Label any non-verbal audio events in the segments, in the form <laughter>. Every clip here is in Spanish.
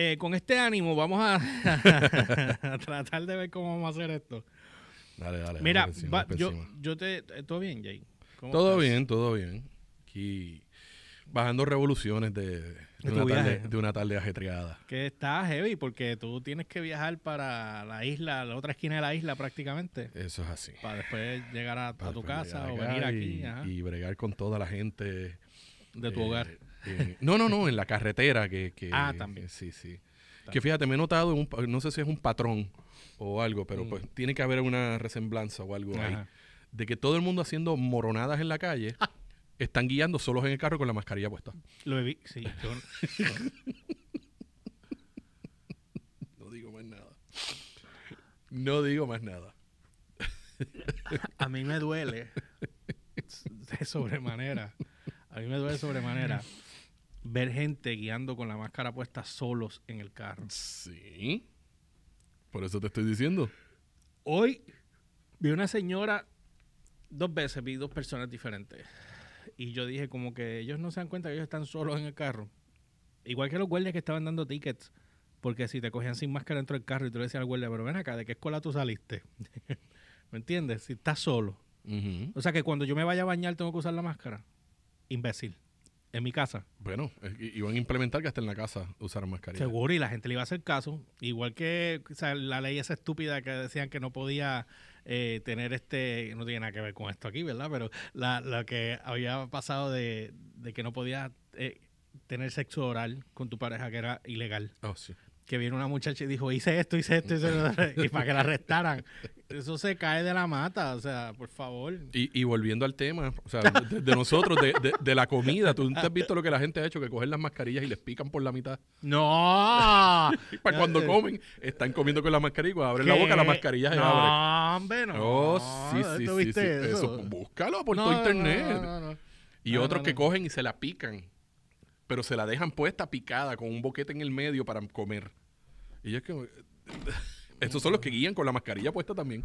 eh, con este ánimo vamos a, <laughs> a tratar de ver cómo vamos a hacer esto. Dale, dale. Mira, va- yo, yo te... eh, ¿Todo bien, Jay? ¿Cómo Todo estás? bien, todo bien. Aquí bajando revoluciones de, una, tarde, de una tarde ajetreada. Que está heavy porque tú tienes que viajar para la isla, la otra esquina de la isla prácticamente, Eso es así. para después llegar a, tu casa o venir aquí ajá, y bregar con toda la gente. de tu eh, hogar. Eh, no, no, no, en la carretera. Que, que- Ah, también. que sí, sí. Que fíjate, me he notado, un no sé si es un patrón o algo, pero Mm. pues tiene que haber una resemblanza o algo ahí. De que todo el mundo haciendo moronadas en la calle <laughs> están guiando solos en el carro con la mascarilla puesta. Lo he vi- sí, yo- No digo más nada. No digo más nada. a mí me duele de sobremanera. A mí me duele sobremanera <laughs> ver gente guiando con la máscara puesta solos en el carro. Sí. Por eso te estoy diciendo. Hoy vi una señora, dos veces vi dos personas diferentes. Y yo dije como que ellos no se dan cuenta que ellos están solos en el carro. Igual que los guardias que estaban dando tickets. Porque si te cogían sin máscara dentro del carro y tú le decías al guardia, pero ven acá, ¿de qué escuela tú saliste? <laughs> ¿Me entiendes? Si estás solo. O sea que cuando yo me vaya a bañar tengo que usar la máscara. Imbécil. En mi casa. Bueno, iban a implementar que hasta en la casa usaran mascarilla. Seguro, y la gente le iba a hacer caso. Igual que o sea, la ley esa estúpida que decían que no podía eh, tener este, no tiene nada que ver con esto aquí, ¿verdad? Pero la, la que había pasado de, de que no podía eh, tener sexo oral con tu pareja, que era ilegal. Oh, sí. Que viene una muchacha y dijo, hice esto, hice esto, hice esto, y para que la arrestaran. Eso se cae de la mata, o sea, por favor. Y, y volviendo al tema, o sea, de, de nosotros, de, de- de la comida, ¿tú te has visto lo que la gente ha hecho? Que cogen las mascarillas y les pican por la mitad. ¡No! <laughs> Y para cuando Eh, comen, están comiendo con la mascarilla y cuando abren la boca, la mascarilla se abre. No, hombre, no. Oh, sí, ¿Dónde sí, sí, sí. eso? Eso, búscalo por No, todo internet. no. Y otros que cogen y se la pican, pero se la dejan puesta picada con un boquete en el medio para comer. Y yo es que... <laughs> Estos son los que guían con la mascarilla puesta también.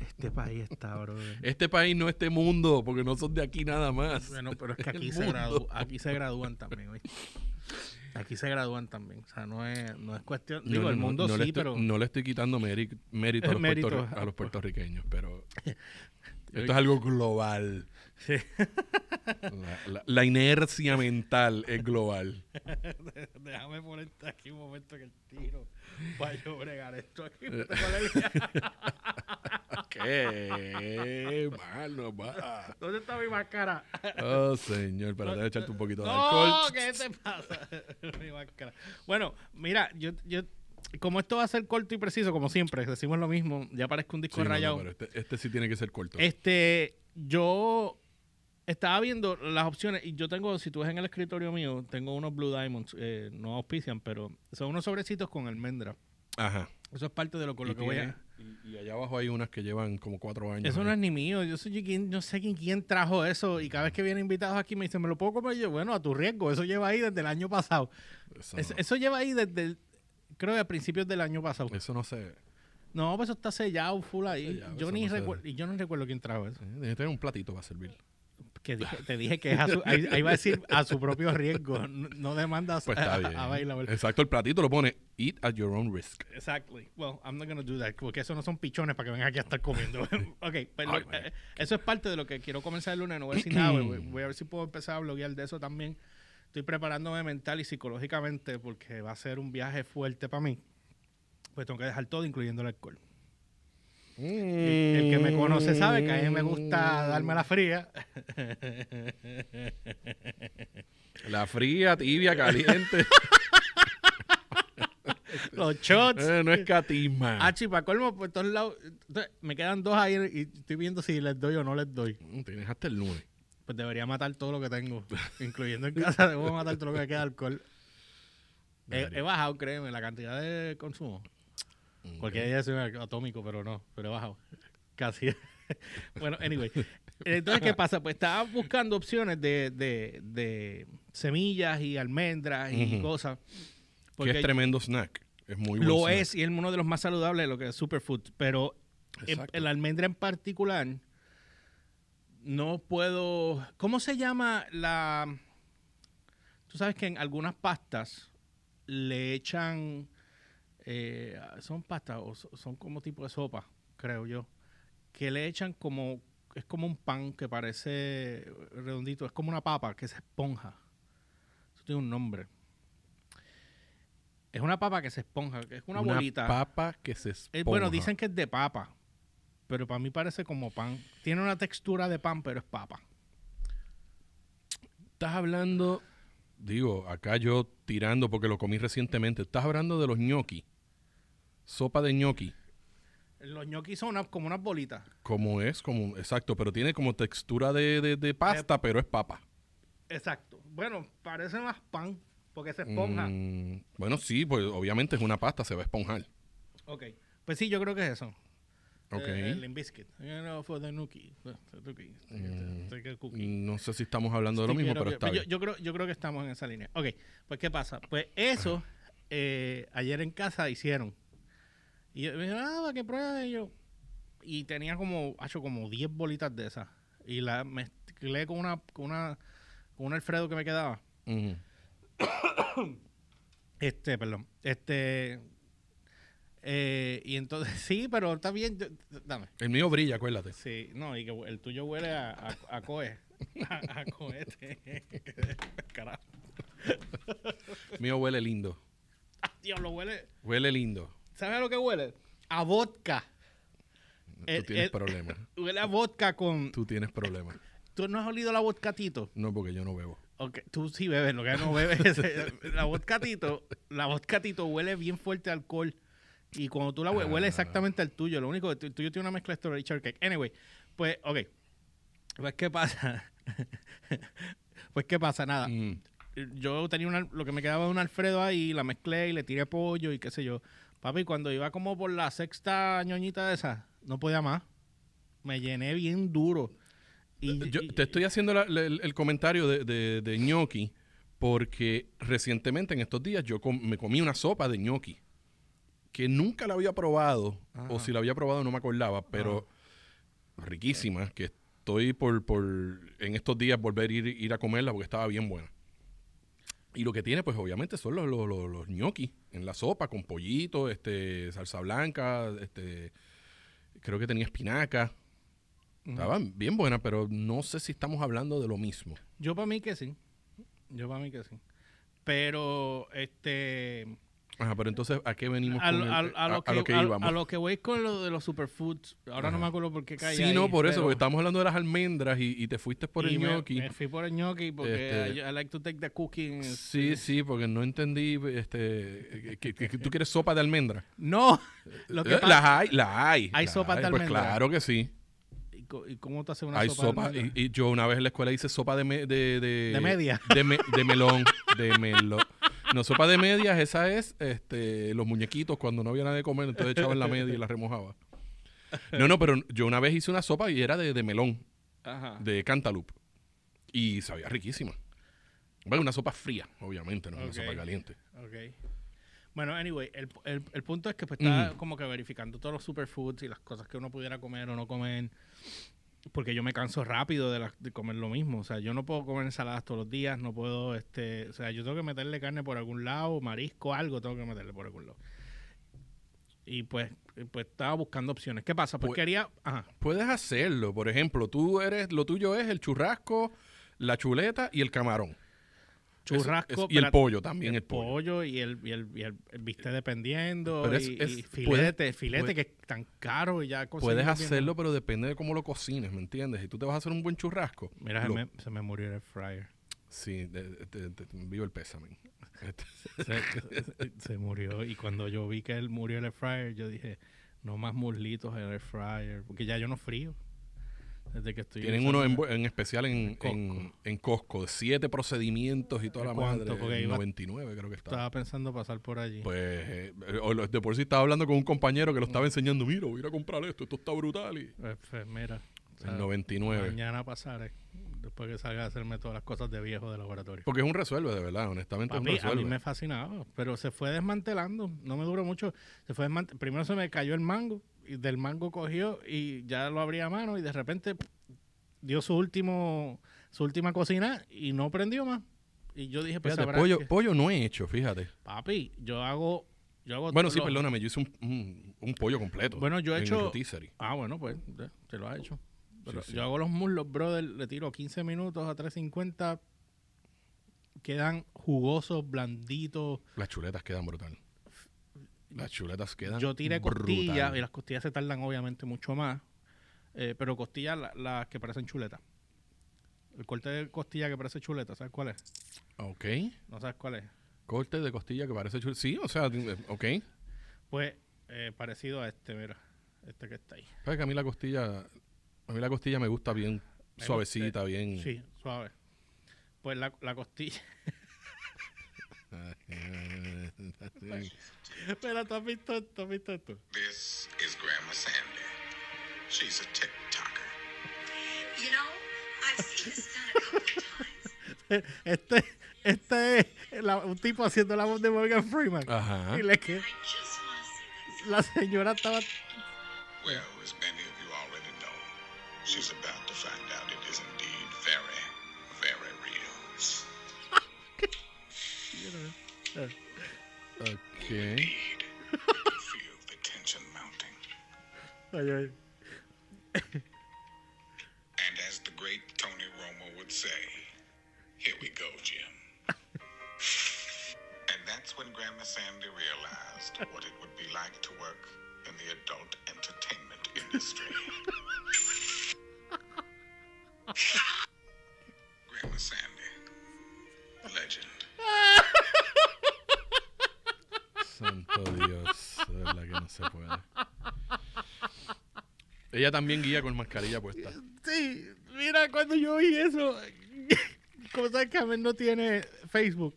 Este país está, bro. Este país no este mundo, porque no son de aquí nada más. Bueno, pero es que <laughs> aquí se, gradu- aquí se gradúan también, ¿oíste? Aquí se gradúan también. O sea, no es, no es cuestión. No, Digo, no, el mundo no sí, estoy- pero. No le estoy quitando méri- <laughs> mérito, a los, Mérito, a los puertorriqueños, pero esto es algo global. Sí. La, la- la inercia mental es global. <laughs> Déjame ponerte aquí un momento que el tiro. Para yo bregar esto aquí. <laughs> Qué va. ¿Dónde está mi máscara? Oh, señor, para déjame echarte un poquito de No, alcohol. ¿qué te pasa? <laughs> Mi máscara. Bueno, mira, yo, yo, como esto va a ser corto y preciso, como siempre, decimos lo mismo, ya parezco un disco Sí, no, no, rayado. pero este, este sí tiene que ser corto. Este, yo estaba viendo las opciones y yo tengo, si tú ves en el escritorio mío, tengo unos Blue Diamonds, eh, no auspician, pero son unos sobrecitos con almendra. Ajá. Eso es parte de lo con lo Y que voy a... y, y allá abajo hay unas que llevan como cuatro años. Eso no es ni mío, yo soy quien, no sé quién, quién trajo eso y cada vez que vienen invitados aquí me dicen, ¿me lo puedo comer yo? Bueno, a tu riesgo, eso lleva ahí desde el año pasado. Eso, Es- no, eso lleva ahí desde, el- creo que a principios del año pasado. eso no sé. No, pues eso está sellado full ahí. Sellado, yo ni no recuerdo, y yo no recuerdo quién trajo eso. Debe tener un platito para servir. Que dije- te dije que es a su, ahí, ahí va a decir a su propio riesgo, no, demandas Pues a, a bailar. Exacto, el platito lo pone eat at your own risk. Exactly. Well, I'm not gonna do that, porque eso no son pichones para que vengan aquí a estar comiendo. <laughs> ok, pero Ay, man. eh, eso es parte de lo que quiero comenzar el lunes. No voy a decir nada, voy, voy a ver si puedo empezar a bloguear de eso también. Estoy preparándome mental y psicológicamente porque va a ser un viaje fuerte para mí. Pues tengo que dejar todo, incluyendo el alcohol. El, el que me conoce sabe que a mí me gusta darme la fría. <laughs> La fría, tibia, caliente. <laughs> Los shots. Eh, no es catisma. Ah, chipa, colmo por todos lados. Entonces, me quedan dos ahí y estoy viendo si les doy o no les doy. Mm, Tienes hasta el lunes. Pues debería matar todo lo que tengo. <laughs> incluyendo en casa, debo matar todo lo que queda de alcohol. He, he bajado, créeme, la cantidad de consumo. Porque ella es atómico, pero no, pero he bajado. <laughs> Casi. <laughs> bueno, anyway. Entonces, ¿qué pasa? Pues estaba buscando opciones de, de, de semillas y almendras y cosas. Que es tremendo snack. Es muy buen lo snack. es y es uno de los más saludables de lo que es superfood. Pero en la almendra en particular, no puedo. ¿Cómo se llama la. Tú sabes que en algunas pastas le echan. Eh, son pastas o so- son como tipo de sopa, creo yo. Que le echan como. Es como un pan que parece redondito. Es como una papa que se esponja. Eso tiene un nombre. Es una papa que se esponja. que Es una, bolita. papa que se Eh, bueno, esponja. dicen que es de papa. Pero para mí parece como pan. Tiene una textura de pan, pero es papa. Estás hablando, digo, acá yo tirando porque lo comí recientemente. Estás hablando de los ñoqui. Sopa de ñoqui. Los ñoquis son una- como unas bolitas. Como es, como, exacto, pero tiene como textura de, de- de pasta, pero es papa. Exacto. Bueno, parece más pan porque se esponja. Mm, bueno, sí, pues obviamente es una pasta, se va a esponjar. Ok. Pues sí, yo creo que es eso. Ok. Eh, el Limbiskit. You know, for the nookie. Cookie. No sé si estamos hablando de lo mismo, pero está pues yo, bien. yo creo, yo creo que estamos en esa línea. Ok, pues ¿qué pasa? Pues eso eh, ayer en casa hicieron. Y yo me dijeron, ah, para que pruebe Y yo. Y tenía como, hecho como 10 bolitas de esas. Y la mezclé con una, con una, con un Alfredo que me quedaba. Ujú. <coughs> Este, perdón. Este. Eh, y entonces, <laughs> sí, pero está bien. yo- dame. El mío brilla, acuérdate. Sí, no, y que el tuyo huele a, a, a cohe. <laughs> A, a cohete. <laughs> Carajo. El mío huele lindo. Diablo, huele. Huele lindo. ¿Sabes a lo que huele? A vodka. Tú El- tienes el- problemas. Huele a vodka con. Tú tienes problemas. ¿Tú no has olido la vodka Tito? No, porque yo no bebo. Ok, tú sí bebes, lo que no bebes es eh, la vodka Tito. La vodka Tito huele bien fuerte a alcohol. Y cuando tú la hueles, huele Ah. exactamente al tuyo. Lo único que tu- tuyo tiene una mezcla de strawberry shortcake. Anyway, pues, ok. Pues, ¿qué pasa? <laughs> pues, ¿qué pasa? Nada. Mm. yo tenía una, lo que me quedaba de un Alfredo ahí, la mezclé y le tiré pollo y qué sé yo. Papi, cuando iba como por la sexta ñoñita de esa, no podía más. Me llené bien duro. Y, Yo y- te estoy haciendo la- la- el, el comentario de, de, de ñoqui porque recientemente en estos días yo com- me comí una sopa de ñoqui que nunca la había probado Ajá. o si la había probado no me acordaba, pero riquísima, que estoy por, por en estos días volver a ir, ir a comerla porque estaba bien buena. Y lo que tiene, pues obviamente son los, los, los, los ñoquis en la sopa con pollito, este, salsa blanca, este, creo que tenía espinaca. Ujú. Estaban bien buenas, pero no sé si estamos hablando de lo mismo. Yo para mí que sí. Yo para mí que sí. Pero, este... Ajá, pero entonces, ¿a qué venimos A, con lo- el- a- a- lo a que, lo que a- íbamos? a lo que voy con lo de los superfoods. Ahora no me acuerdo por qué caí Sí, ahí, no, por eso, porque estamos hablando de las almendras y, y te fuiste por y el me- ñoqui. Me, fui por el ñoqui porque Este- I, I like to take the cooking. Sí, sí, porque no entendí este, que, que- tú quieres sopa de almendra. No, <laughs> lo que Eh, las hay, las hay. Hay las sopas de Pues almendra. claro que sí. ¿Y cómo te hace una hay sopa? sopa. Y, y yo una vez en la escuela hice sopa de, me- de, de, ¿De media? De, me- de melón. De melón. No, sopa de medias, esa es este, los muñequitos cuando no había nada de comer, entonces echaban la media y la remojaba. No, no, pero yo una vez hice una sopa y era de, de melón, Ajá. de cantaloupe. Y sabía riquísima. Bueno, una sopa fría, obviamente, no una sopa caliente. Ok. Bueno, anyway, el, el, el punto es que pues estaba como que verificando todos los superfoods y las cosas que uno pudiera comer o no comer. Porque yo me canso rápido de, la- de comer lo mismo. O sea, yo no puedo comer ensaladas todos los días, no puedo, este, o sea, yo tengo que meterle carne por algún lado, marisco, algo tengo que meterle por algún lado. Y pues, pues estaba buscando opciones. ¿Qué pasa? Pues, Pues- quería, ajá, Puedes hacerlo. Por ejemplo, tú eres, lo tuyo es el churrasco, la chuleta y el camarón. Y el pollo también, el pollo. y el, y el, y el, el bistec dependiendo. Pero es- y, puedes- filete, filete puedes- que es tan caro y ya Puedes bien hacerlo, pero depende de cómo lo cocines, ¿me entiendes? Si tú te vas a hacer un buen churrasco. Mira, se me, se me murió el fryer. Sí, de- de- te envío el pésame. <laughs> Se, se- murió. Y cuando yo vi que él murió el fryer, yo dije, no más muslitos en el fryer. Porque ya yo no frío. Desde que estoy. Tienen uno en, el- en especial en, Costco. en, en Costco, de siete procedimientos y toda la ¿Cuánto? madre. Iba- 99 creo que está. Estaba pensando pasar por allí. Pues, eh, de por sí estaba hablando con un compañero que lo estaba enseñando, mira, voy a ir a comprar esto, esto está brutal. Y, Pues, mira. o sea, en 99. Mañana pasaré. Después que salga a hacerme todas las cosas de viejo de laboratorio. Porque es un resuelve, de verdad, honestamente A es un a mí me fascinaba, pero se fue desmantelando, no me duró mucho. Se fue Primero se me cayó el mango, y del mango cogió y ya lo abría a mano y de repente dio su último su última cocina y no prendió más. Y yo dije, pues Fíjate, pollo, que- pollo no he hecho, fíjate. papi, yo hago... Yo hago Bueno, sí, lo- perdóname, yo hice un, un- un pollo completo. Bueno, yo he hecho- rotisserie. Ah, bueno, pues ya, te lo has hecho. Pero Sí, sí. Yo hago los muslos, brother, le tiro 15 minutos a 350. Quedan jugosos, blanditos. Las chuletas quedan brutal. Las chuletas quedan Yo tiré costillas y las costillas se tardan obviamente mucho más. eh, pero costillas la- las que parecen chuletas. El corte de costilla que parece chuleta, ¿sabes cuál es? Ok. ¿No sabes cuál es? Corte de costilla que parece chuleta. Sí, o sea, eh, ok. Pues eh, parecido a este, mira. Este que está ahí. Sabes que a mí la costilla, a mí la costilla me gusta bien Me suavecita, bien. Sí, suave. Pues la, la costilla. <laughs> Espera, ¿tú has visto esto? ¿Tú has visto esto? This is Grandma Sandy. She's a TikToker. You know, I've seen this done a couple of times. Este, este es la- un tipo haciendo la voz de Morgan Freeman. Ajá. Y le que la señora estaba. Well, as many of you already know, she's about to find out it is indeed very, very real. Ok. Indeed. Feel the tension mounting. Ay, ay. <laughs> And as the great Tony Romo would say, here we go, Jim. <laughs> and that's when Grandma Sandy realized what it would be like to work in the adult entertainment industry. <laughs> Ella también guía con mascarilla puesta. Sí, mira, cuando yo oí eso, <laughs> como sabes que Amel no tiene Facebook,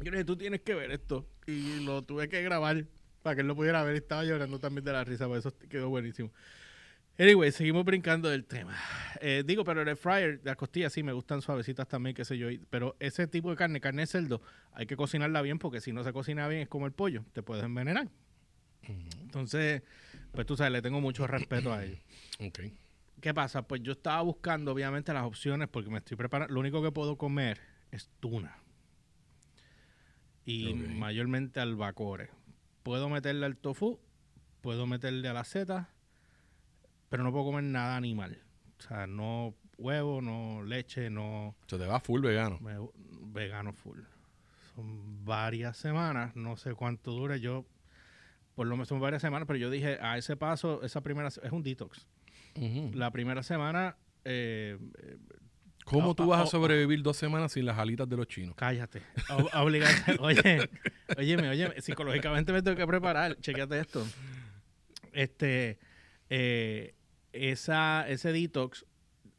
yo dije, tú tienes que ver esto. Y lo tuve que grabar para que él lo pudiera ver. Estaba llorando también de la risa, por eso quedó buenísimo. Anyway, seguimos brincando del tema. Eh, digo, pero el fryer, las costillas sí me gustan suavecitas también, qué sé yo. Pero ese tipo de carne, carne de cerdo, hay que cocinarla bien porque si no se cocina bien es como el pollo, te puedes envenenar. Entonces, pues tú sabes, le tengo mucho respeto a ellos. <clears throat> Ok. ¿Qué pasa? Pues yo estaba buscando, obviamente, las opciones porque me estoy preparando. Lo único que puedo comer es tuna. Y Ok. mayormente albacores. Puedo meterle al tofu, puedo meterle a la seta, pero no puedo comer nada animal. O sea, no huevo, no leche, no Se te va full vegano. me- vegano full. Son varias semanas, no sé cuánto dura. Yo, por lo menos son varias semanas, pero yo dije, a ese paso, esa primera, es un detox la primera semana, eh, ¿Cómo Oh, tú vas oh, a oh. sobrevivir dos semanas sin las alitas de los chinos? cállate. Ob- obligate. <laughs> Oye, óyeme, óyeme, psicológicamente me tengo que preparar. Chequete esto. Este, eh, esa, ese detox,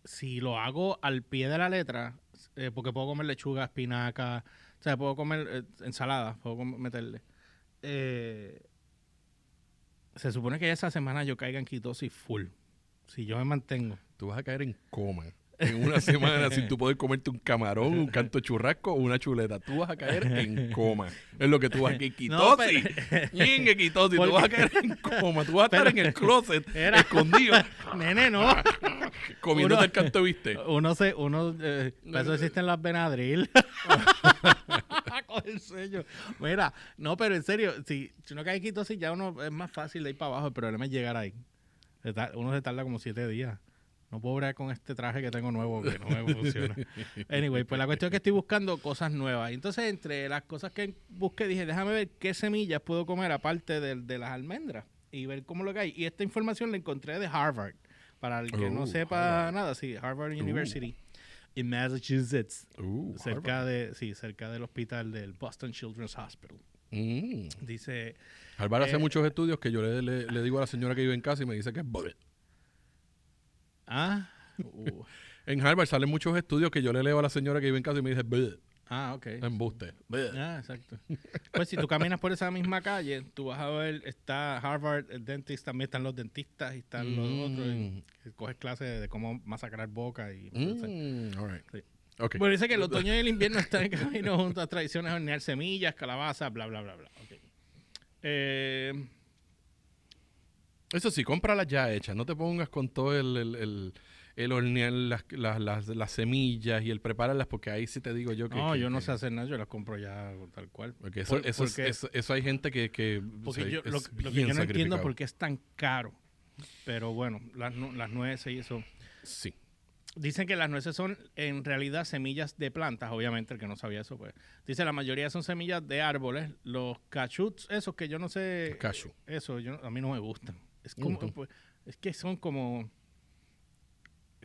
si lo hago al pie de la letra, eh, porque puedo comer lechuga, espinaca, o sea, puedo comer eh, ensalada, puedo com- meterle. Eh, se supone que esa semana yo caiga en ketosis full. Si yo me mantengo. Tú vas a caer en coma en una semana sin tú poder comerte un camarón, un canto churrasco o una chuleta. Tú vas a caer en coma. Es lo que tú vas a caer. <laughs> No, Quitosis. Ñingue, quitosis. Tú <laughs> vas a caer en coma. Tú vas a estar Pero- en el closet, Era- escondido, <laughs> Nene, no. comiéndote Uno- el canto, ¿viste? Uno se, uno, eh, para eso existen las Benadryl. <laughs> El. Mira, no, pero en serio, si, si uno cae en ketosis ya uno es más fácil de ir para abajo, el problema es llegar ahí. Uno se tarda como siete días. No puedo bregar con este traje que tengo nuevo que no me funciona. <laughs> Anyway, pues la cuestión es que estoy buscando cosas nuevas. Entonces, entre las cosas que busqué, dije, déjame ver qué semillas puedo comer aparte de, de las almendras y ver cómo lo que hay. Y esta información la encontré de Harvard. Para el que no Oh, sepa Harvard. nada, sí, Harvard University en Massachusetts, Uh, cerca Harvard. de, sí, cerca del hospital del Boston Children's Hospital. Mm. Dice, Harvard hace Eh, muchos estudios que yo le, le- le digo a la señora que vive en casa y me dice que es ah, <laughs> uh, En Harvard salen muchos estudios que yo le leo a la señora que vive en casa y me dice. Ah, ok. Embuste. Ah, exacto. Pues si tú caminas por esa misma calle, tú vas a ver, está Harvard, el dentist, también están los dentistas y están los otros. y Mm. que coges clases de cómo masacrar boca y... Mm, all right. Sí. Ok. Bueno, dice que el <laughs> otoño y el invierno están en camino junto a tradiciones de hornear semillas, calabazas, bla, bla, bla, bla. Ok. Eh, Eso sí, cómpralas ya hechas. No te pongas con todo el, el, el- el hornear las, las, las, las semillas y el prepararlas, porque ahí sí te digo yo que... No, que- yo no que- sé hacer nada, yo las compro ya tal cual. Porque eso, Por- eso, es- eso, eso hay gente que... que Porque o sea, yo, lo, que yo no entiendo por qué es tan caro. Pero bueno, las, nu- las nueces y eso. Sí. Dicen que las nueces son en realidad semillas de plantas, obviamente, el que no sabía eso, pues. Dice la mayoría son semillas de árboles. Los cachuts, esos que yo no sé. Cashew. Eso, yo, no- a mí no me gustan. Es como, pues, es que son como,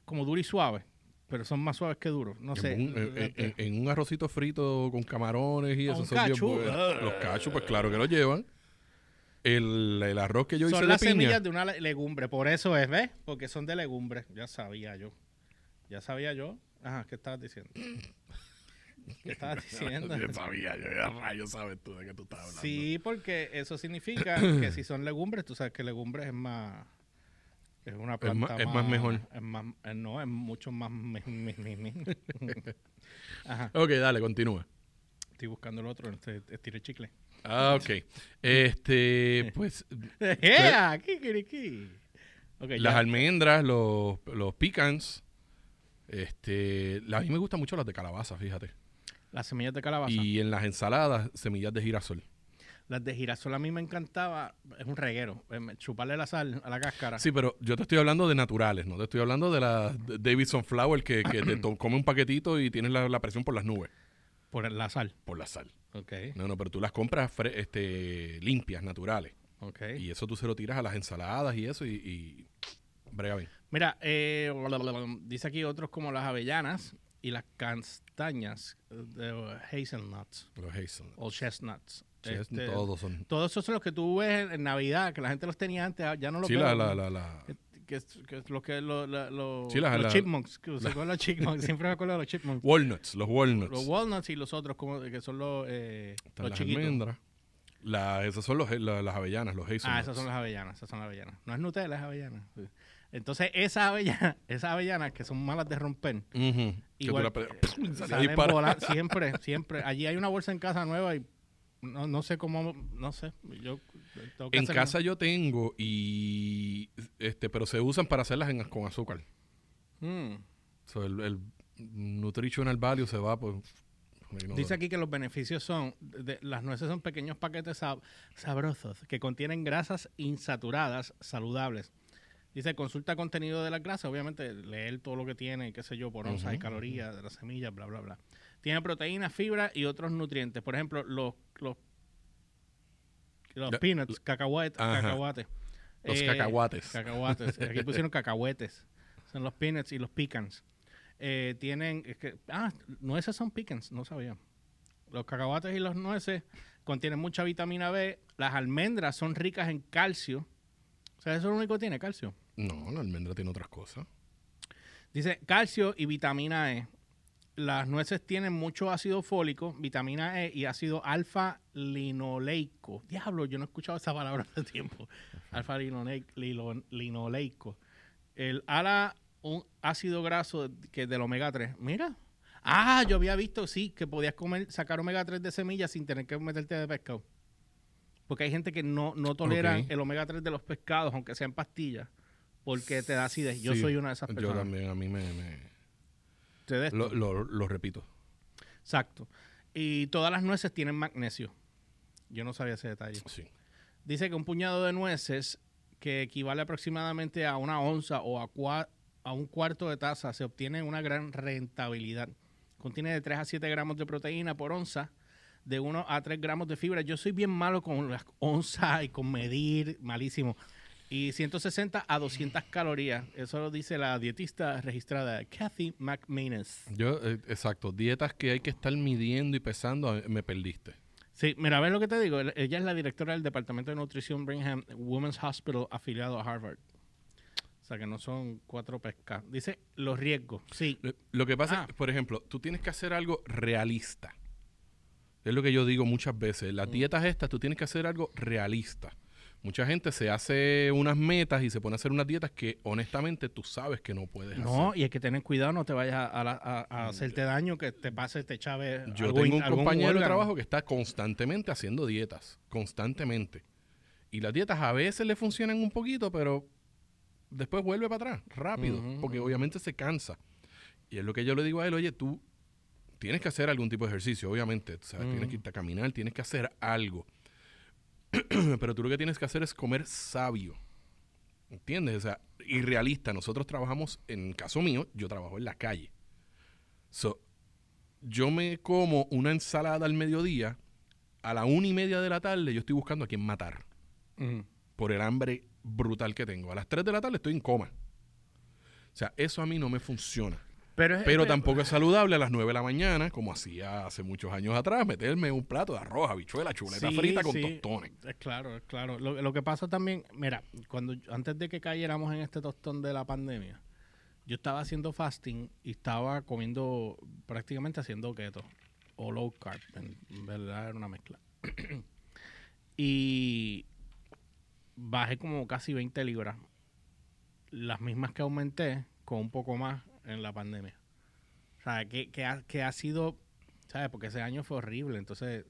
como duros y suaves, pero son más suaves que duros. No sé. En, un, en- en- en un arrocito frito con camarones y Ah, eso. son bien cachú. buenos. Los cachos, pues claro que lo llevan. El, el arroz que yo hice son de las piña. semillas de una le- legumbre, por eso es, ¿ves? Porque son de legumbre. Ya sabía yo. Ya sabía yo. Ajá, ¿qué estabas diciendo? ¿Qué estabas <laughs> diciendo? Yo <laughs> sabía, yo ya rayo sabes tú de qué tú estás hablando. Sí, porque eso significa <coughs> que si son legumbres, tú sabes que legumbres es más. Es una planta es más mejor. Es más, eh, no, es mucho más. <laughs> Ajá, Ok, dale, continúa. estoy buscando el otro, este, estilo chicle. Ah, ok. <laughs> Este, <laughs> pues ¡Ea! ¡Kikiriki! Ok, las ya. almendras, los, los pecans. Este, a mí me gustan mucho las de calabaza, fíjate. Las semillas de calabaza. Y en las ensaladas, semillas de girasol. Las de girasol a mí me encantaba. Es un reguero. eh, Chuparle la sal a la cáscara. Sí, pero yo te estoy hablando de naturales, ¿no? Te estoy hablando de la Davidson Flower que, que te come un paquetito y tienes la, la presión por las nubes, Por la sal. por la sal. Ok. No, no, pero tú las compras este, limpias, naturales. Ok. Y eso tú se lo tiras a las ensaladas y eso y, y brega bien. Mira, eh, dice aquí otros como las avellanas y las castañas eh, de hazelnuts Los hazelnuts. o chestnuts. Este, todos son. Todos esos son los que tú ves en, Navidad, que la gente los tenía antes, ya no los Sí, la, la, la, la- Que, que lo que lo, la- lo- Sí, la- los chipmunks, que se acuerdan los chipmunks, <laughs> siempre me acuerdo de los chipmunks. Walnuts, los walnuts. Los walnuts y los otros como que son los, eh, los las chiquitos. almendras. La, esas son los, la- las avellanas, los hazelnuts. Ah, esas son las avellanas, esas son las avellanas. No es Nutella, es avellana. Sí. Entonces, esas avellanas, <laughs> esas avellanas que son malas de romper, Ujú. Que tú Igual, la <laughs> eh, sale salen siempre, siempre. Allí hay una bolsa en casa nueva y no, no sé cómo, no sé. Yo tengo que En hacer- casa yo tengo y este, pero se usan para hacerlas en- con azúcar. Mm. So, el, el nutritional value se va por. Dice aquí que los beneficios son, de- las nueces son pequeños paquetes sab- sabrosos que contienen grasas insaturadas saludables. Dice, consulta contenido de las grasas, obviamente leer todo lo que tiene, qué sé yo, por onzas y calorías de las semillas, bla, bla, bla. Tiene proteínas, fibra y otros nutrientes. Por ejemplo, los, los, los peanuts, cacahuetes, Ajá. cacahuates. Los Eh, cacahuates. Cacahuates. Aquí <laughs> pusieron cacahuetes. Son los peanuts y los pecans. Eh, tienen, es que, ah, nueces son pecans, no sabía. Los cacahuates y los nueces contienen mucha vitamina B. Las almendras son ricas en calcio. O sea, eso es lo único que tiene, calcio. No, la almendra tiene otras cosas. Dice calcio y vitamina E. Las nueces tienen mucho ácido fólico, vitamina E y ácido alfa linoleico. Diablo, yo no he escuchado esa palabra hace tiempo. Alfa linoleico. El ala, un ácido graso que es del omega 3. Mira. Ah, yo había visto, sí, que podías comer, sacar omega 3 de semillas sin tener que meterte de pescado. Porque hay gente que no, no tolera Ok. el omega 3 de los pescados, aunque sea en pastillas, porque te da acidez. Yo Sí, soy una de esas Yo personas. también, a mí me. me- Da esto. lo, lo- lo repito. Exacto. Y todas las nueces tienen magnesio. Yo no sabía ese detalle. Sí. Dice que un puñado de nueces, que equivale aproximadamente a una onza o a, cua- a un cuarto de taza, se obtiene una gran rentabilidad. Contiene de 3 a 7 gramos de proteína por onza, de 1 a 3 gramos de fibra. Yo soy bien malo con las onzas y con medir, malísimo. Y 160 a 200 calorías. Eso lo dice la dietista registrada Kathy McManus. Yo, eh, exacto. Dietas que hay que estar midiendo y pesando, a- me perdiste. Sí, mira, ves lo que te digo. Ella es la directora del Departamento de Nutrición Brigham Women's Hospital afiliado a Harvard. O sea que no son cuatro pescas. Dice los riesgos. Sí. Lo, que pasa, Ah. por ejemplo, tú tienes que hacer algo realista. Es lo que yo digo muchas veces. Mm. Las dietas estas, tú tienes que hacer algo realista. Mucha gente se hace unas metas y se pone a hacer unas dietas que honestamente tú sabes que no puedes No, hacer. y hay que tener cuidado, no te vayas a, a a- a hacerte daño, que te pase, te chave. Yo algún- tengo un compañero de trabajo que está constantemente haciendo dietas. Constantemente. Y las dietas a veces le funcionan un poquito, pero después vuelve para atrás, rápido, porque obviamente se cansa. Y es lo que yo le digo a él, oye, tú tienes que hacer algún tipo de ejercicio, obviamente. Sea, tienes que irte a caminar, tienes que hacer algo. <clears throat> Pero tú lo que tienes que hacer es comer sabio. ¿Entiendes? O sea, irrealista. Nosotros trabajamos, en caso mío, yo trabajo en la calle. So, yo me como una ensalada al mediodía, a la una y media de la tarde yo estoy buscando a quién matar por el hambre brutal que tengo. A las 3 de la tarde estoy en coma. O sea, eso a mí no me funciona. Pero, es- Pero es- tampoco es saludable a las 9 de la mañana, como hacía hace muchos años atrás, meterme un plato de arroz, habichuela, chuleta Sí, frita con sí. tostones. Es claro, es claro. Lo, lo que pasa también, mira, cuando antes de que cayéramos en este tostón de la pandemia, yo estaba haciendo fasting y estaba comiendo, prácticamente haciendo keto o low carb, en en verdad era una mezcla. <clears throat> y bajé como casi 20 libras, las mismas que aumenté con un poco más en la pandemia. O sea, que, que, ha, que ha sido, ¿sabes? Porque ese año fue horrible, entonces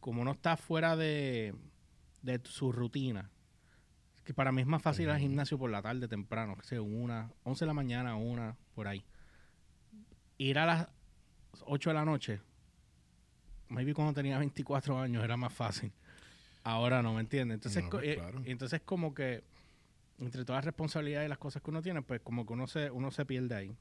como no está fuera de, de su rutina, que para mí es más fácil ir al gimnasio por la tarde temprano, que sea una, 11 de la mañana, una, por ahí. Ir a las 8 de la noche, maybe cuando tenía 24 años era más fácil. Ahora no, ¿me entiendes? Entonces, No, eh, claro. entonces como que entre todas las responsabilidades y las cosas que uno tiene, pues como que uno se, uno se pierde ahí.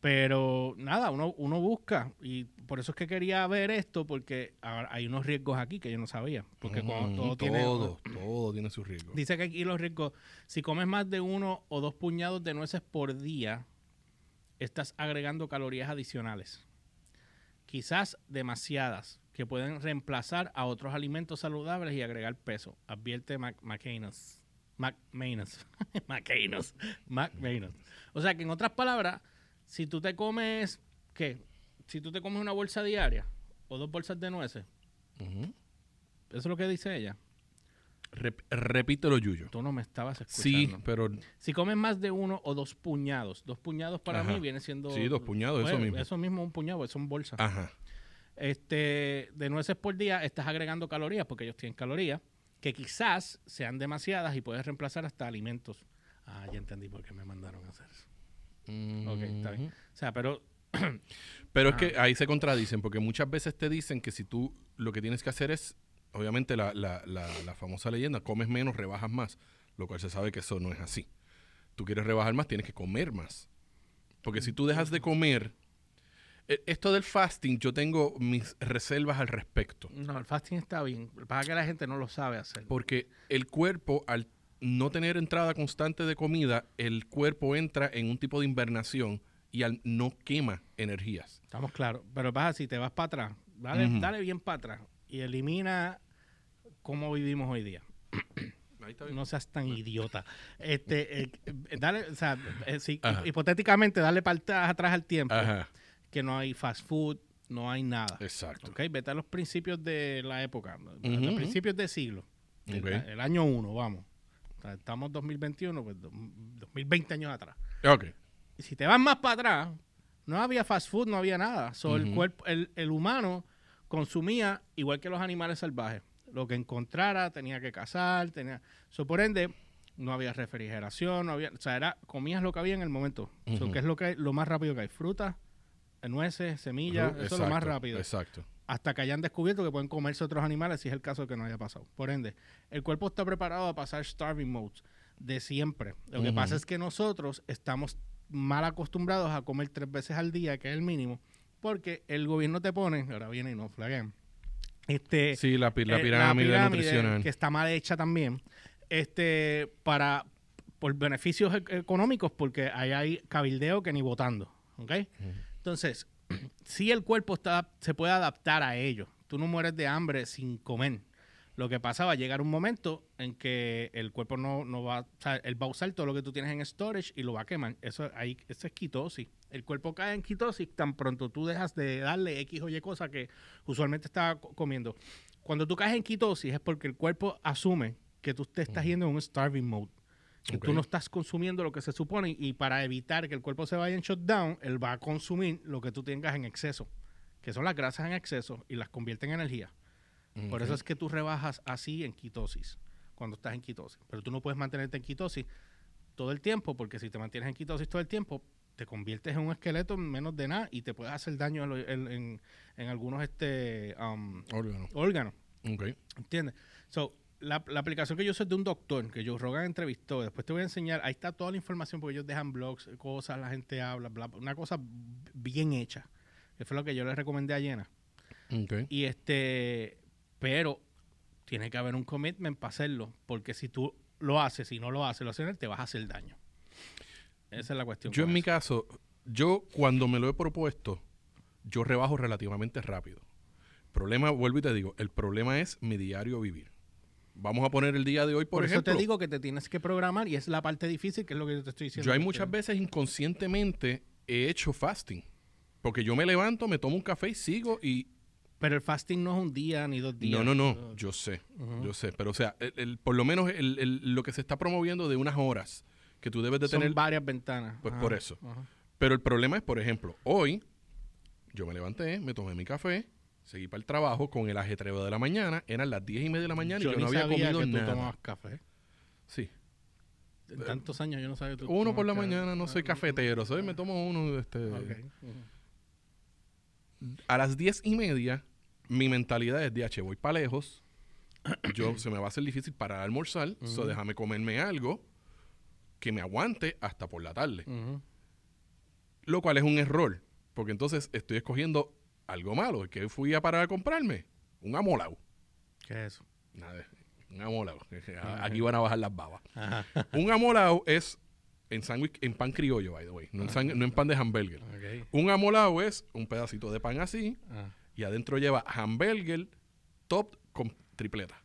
Pero nada, uno, uno busca y por eso es que quería ver esto porque hay unos riesgos aquí que yo no sabía. Porque cuando Mm, todo, tiene... todo, todo tiene su riesgo. Dice que aquí los riesgos, si comes más de uno o dos puñados de nueces por día, estás agregando calorías adicionales. Quizás demasiadas, que pueden reemplazar a otros alimentos saludables y agregar peso. Advierte Mac McManus. <laughs> McManus. McManus. O sea que en otras palabras, si tú te comes, ¿qué? Si tú te comes una bolsa diaria o dos bolsas de nueces, eso es lo que dice ella. Rep- repítelo, Yuyo. Tú no me estabas escuchando. Sí, pero Si comes más de uno o dos puñados, dos puñados para Ajá. mí viene siendo. Sí, dos puñados, eso mismo. Eso mismo, un puñado, pues son bolsas. ajá. Este, de nueces por día estás agregando calorías porque ellos tienen calorías que quizás sean demasiadas y puedes reemplazar hasta alimentos. Ah, ya entendí por qué me mandaron a hacer eso. Ok, está bien. Ujú. O sea, pero <clears throat> Pero es Ah. que ahí se contradicen, porque muchas veces te dicen que si tú lo que tienes que hacer es, obviamente la, la- la- la famosa leyenda, comes menos, rebajas más, lo cual se sabe que eso no es así. Tú quieres rebajar más, tienes que comer más. Porque si tú dejas de comer, esto del fasting, yo tengo mis reservas al respecto. no, el fasting está bien. Lo que pasa es que la gente no lo sabe hacer. Porque el cuerpo, al no tener entrada constante de comida, el cuerpo entra en un tipo de invernación y al, no quema energías. Estamos claros. Pero pasa, si te vas para atrás, dale, dale bien para atrás y elimina cómo vivimos hoy día. No seas tan idiota. Este, eh, eh, dale, o sea, eh, Ajá. hipotéticamente, darle para atrás al tiempo, Ajá, que no hay fast food, no hay nada. exacto. ¿ok? Vete a los principios de la época, los principios del siglo, el- año 1, vamos. Estamos 2021, pues do- 2020 años atrás. Ok. Y si te vas más para atrás, no había fast food, no había nada. So, el, cuerpo, el, el humano consumía igual que los animales salvajes. Lo que encontrara tenía que cazar, tenía... So, por ende, no había refrigeración, no había... O sea, era, comías lo que había en el momento. So, Ujú. que es lo, que hay- lo más rápido que hay? Frutas, nueces, semillas, eso es lo más rápido Exacto. hasta que hayan descubierto que pueden comerse otros animales si es el caso que no haya pasado. Por ende, el cuerpo está preparado a pasar starving modes de siempre. Lo que pasa es que nosotros estamos mal acostumbrados a comer tres veces al día, que es el mínimo, porque el gobierno te pone, ahora viene y no flaguen, este, Sí, la, pi- la eh, pirámide, nutricional. que está mal hecha también, este, para por beneficios e- económicos, porque ahí hay cabildeo que ni votando, ¿ok? Entonces, <clears throat> si el cuerpo está, se puede adaptar a ello. Tú no mueres de hambre sin comer. Lo que pasa va a llegar un momento en que el cuerpo no, no va, o sea, él va a usar todo lo que tú tienes en storage y lo va a quemar. Eso, ahí, eso es quitosis. El cuerpo cae en quitosis tan pronto tú dejas de darle X o Y cosa que usualmente co- comiendo. Cuando tú caes en quitosis es porque el cuerpo asume que tú te estás yendo en un starving mode. Tú no estás consumiendo lo que se supone y para evitar que el cuerpo se vaya en shutdown, él va a consumir lo que tú tengas en exceso, que son las grasas en exceso y las convierte en energía. Por eso es que tú rebajas así en quitosis, cuando estás en quitosis. Pero tú no puedes mantenerte en quitosis todo el tiempo, porque si te mantienes en ketosis todo el tiempo, te conviertes en un esqueleto en menos de nada y te puedes hacer daño en, lo- en- en- en algunos este, um, Órgano. órganos. Ok. ¿Entiendes? So, la, la aplicación que yo uso es de un doctor que Joe Rogan entrevistó. Después te voy a enseñar. Ahí está toda la información porque ellos dejan blogs, cosas, la gente habla, bla, bla, una cosa bien hecha. Que fue lo que yo le recomendé a Jenna. Ok. Y este, pero tiene que haber un commitment para hacerlo. Porque si tú lo haces, si no lo haces, lo haces, te vas a hacer daño. Esa es la cuestión. Yo en mi caso, yo cuando me lo he propuesto, yo rebajo relativamente rápido. Problema, vuelvo y te digo, el problema es mi diario vivir. Vamos a poner el día de hoy, por, Por, ejemplo. eso te digo que te tienes que programar y es la parte difícil, que es lo que yo te estoy diciendo. yo hay muchas veces inconscientemente he hecho fasting. Porque yo me levanto, me tomo un café y sigo y... Pero el fasting no es un día ni dos días. No, no, no, yo sé, yo sé. Pero o sea, el- el- por lo menos el- el- lo que se está promoviendo de unas horas que tú debes de Son tener... varias ventanas. Pues Ajá, por eso. ajá. Pero el problema es, por ejemplo, hoy yo me levanté, me tomé mi café, seguí para el trabajo con el ajetreo de la mañana, eran las 10 y media de la mañana y yo no había sabía comido que tú nada. tomabas café. Sí. En tantos años yo no sabía que tú Uno por la café. mañana, no soy cafetero, soy, me tomo uno. Este. A las 10 y media, mi mentalidad es de H, voy para lejos, yo se me va a hacer difícil para almorzar, so déjame comerme algo que me aguante hasta por la tarde. Lo cual es un error, porque entonces estoy escogiendo algo malo. que fui a parar a comprarme? Un amolao. ¿Qué es eso? Nada, un amolao. <laughs> Aquí van a bajar las babas. Ajá. <laughs> Un amolao es en sándwich, en pan criollo, by the way, no en, sang- no en pan de hamburger. Un amolao es un pedacito de pan así Ah. y adentro lleva hamburger top con tripleta.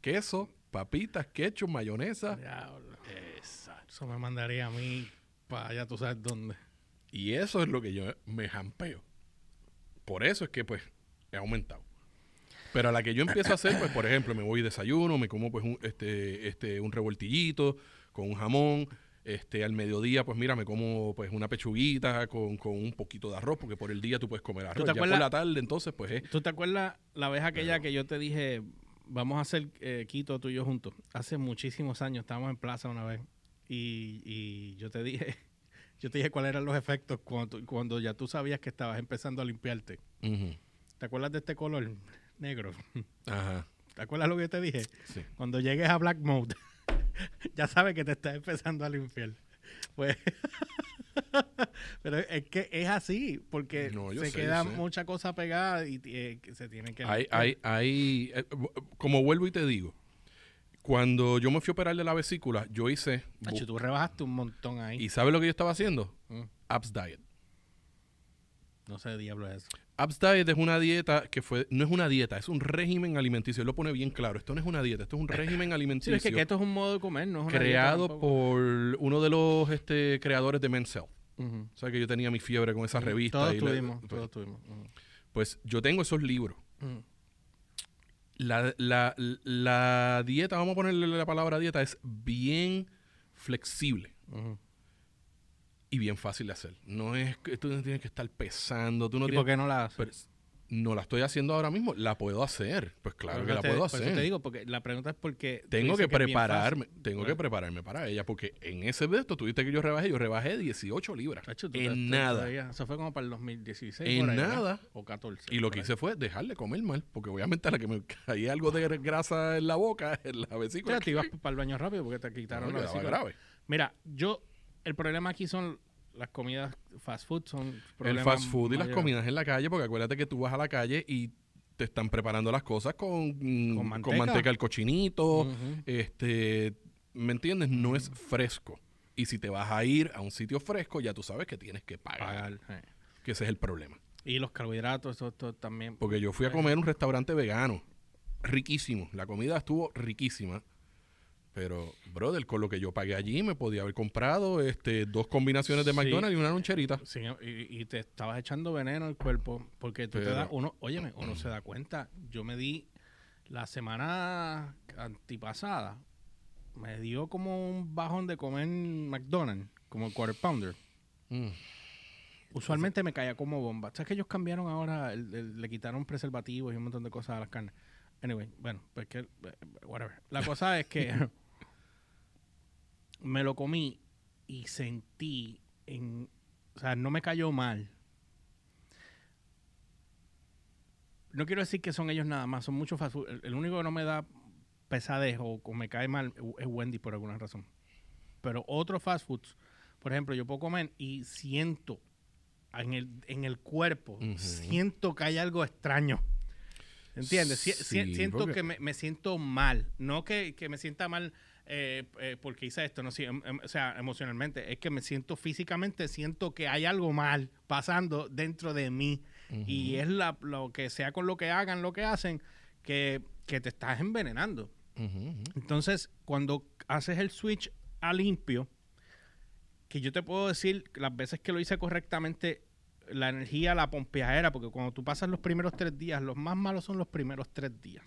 Queso, papitas, ketchup, mayonesa. Diablo. Exacto. Eso me mandaría a mí para allá, tú sabes dónde. Y eso es lo que yo me jampeo. Por eso es que pues he aumentado. Pero a la que yo empiezo a hacer, pues por ejemplo, me voy y desayuno, me como pues un, este, este, un revoltillito con un jamón. Este, al mediodía, pues mira, me como pues una pechuguita con, con un poquito de arroz, porque por el día tú puedes comer arroz. te Ya por la tarde, entonces, pues es ¿Tú te acuerdas la vez aquella que yo te dije, vamos a hacer eh, Quito tú y yo juntos? Hace muchísimos años, estábamos en plaza una vez y, y yo te dije, yo te dije cuáles eran los efectos cuando, cuando ya tú sabías que estabas empezando a limpiarte. ¿Te acuerdas de este color negro? Ajá. ¿Te acuerdas lo que yo te dije? Sí. Cuando llegues a Black Mode, <laughs> ya sabes que te estás empezando a limpiar. Pues, <laughs> pero es que es así, porque No, se sé, queda mucha cosa pegada y eh, se tiene que Hay, limpiar. hay, hay, eh, como vuelvo y te digo, cuando yo me fui a operar de la vesícula, yo hice, Hacho, tú rebajaste un montón ahí. ¿y sabes lo que yo estaba haciendo? Mm. Abs Diet. No sé de diablo es eso. Abs Diet es una dieta que fue, no es una dieta, es un régimen alimenticio. Él lo pone bien claro. Esto no es una dieta, esto es un régimen Sí, alimenticio es que, esto es un modo de comer, no es una dieta creado por uno de los este, creadores de Men's Health. Ujú. O sea que yo tenía mi fiebre con esa revista. Todos y la- tuvimos, pues, todos tuvimos. Pues yo tengo esos libros. La, la- la dieta, vamos a ponerle la palabra dieta, es bien flexible. Y bien fácil de hacer. No es que tú no tienes que estar pesando, tú no ¿Y tienes- por qué no la haces? No la estoy haciendo ahora mismo, la puedo hacer. Pues claro que la te- puedo por eso hacer. te digo, porque la pregunta es porque... tengo que prepararme, tengo que prepararme para ella, porque en ese de esto tuviste que yo rebajé, yo rebajé 18 libras. En te- nada. Eso fue como para el 2016. En nada. O 14. Y lo que hice fue dejar de comer mal, porque obviamente a la que me caía algo de grasa en la boca, <laughs> en la O vesícula, sea, te ibas para el baño rápido porque te no, quitaron la quedaba vesícula. grave. Mira, yo... El problema aquí son las comidas fast food. Son El fast food y las comidas en la calle, porque acuérdate que tú vas a la calle y te están preparando las cosas con, mm, Con con manteca, al cochinito. Este, ¿Me entiendes? No es fresco. Y si te vas a ir a un sitio fresco, ya tú sabes que tienes que pagar. Pagar. Que ese es el problema. Y los carbohidratos, eso, también. Porque yo fui a comer a un restaurante vegano. Riquísimo. La comida estuvo riquísima. Pero, brother, con lo que yo pagué allí, me podía haber comprado este, dos combinaciones de Sí. McDonald's y una loncherita. Sí, y, y te estabas echando veneno al cuerpo porque tú te das, uno, óyeme, uno se da cuenta. Yo me di la semana antipasada, me dio como un bajón de comer McDonald's, como el quarter pounder. Mm. Usualmente me caía como bomba. ¿Sabes que ellos cambiaron ahora? el- el- le quitaron preservativos y un montón de cosas a las carnes. Anyway, bueno, pues que, eh, whatever. La cosa es que <laughs> me lo comí y sentí en, o sea, no me cayó mal. No quiero decir que son ellos nada más, son muchos fast food. El, el único que no me da pesadez o, o me cae mal es Wendy por alguna razón. Pero otros fast foods, por ejemplo, yo puedo comer y siento en el, en el cuerpo, siento que hay algo extraño. ¿Entiendes? Si- si- Sí, siento porque- que me, me siento mal. No que, que me sienta mal eh, eh, porque hice esto, no sí, em- em- o sea, emocionalmente. Es que me siento físicamente, siento que hay algo mal pasando dentro de mí. Y es la, lo que sea con lo que hagan, lo que hacen, que, que te estás envenenando. Entonces, cuando haces el switch a limpio, que yo te puedo decir las veces que lo hice correctamente, la energía, la pompeadera, porque cuando tú pasas los primeros tres días, los más malos son los primeros tres días.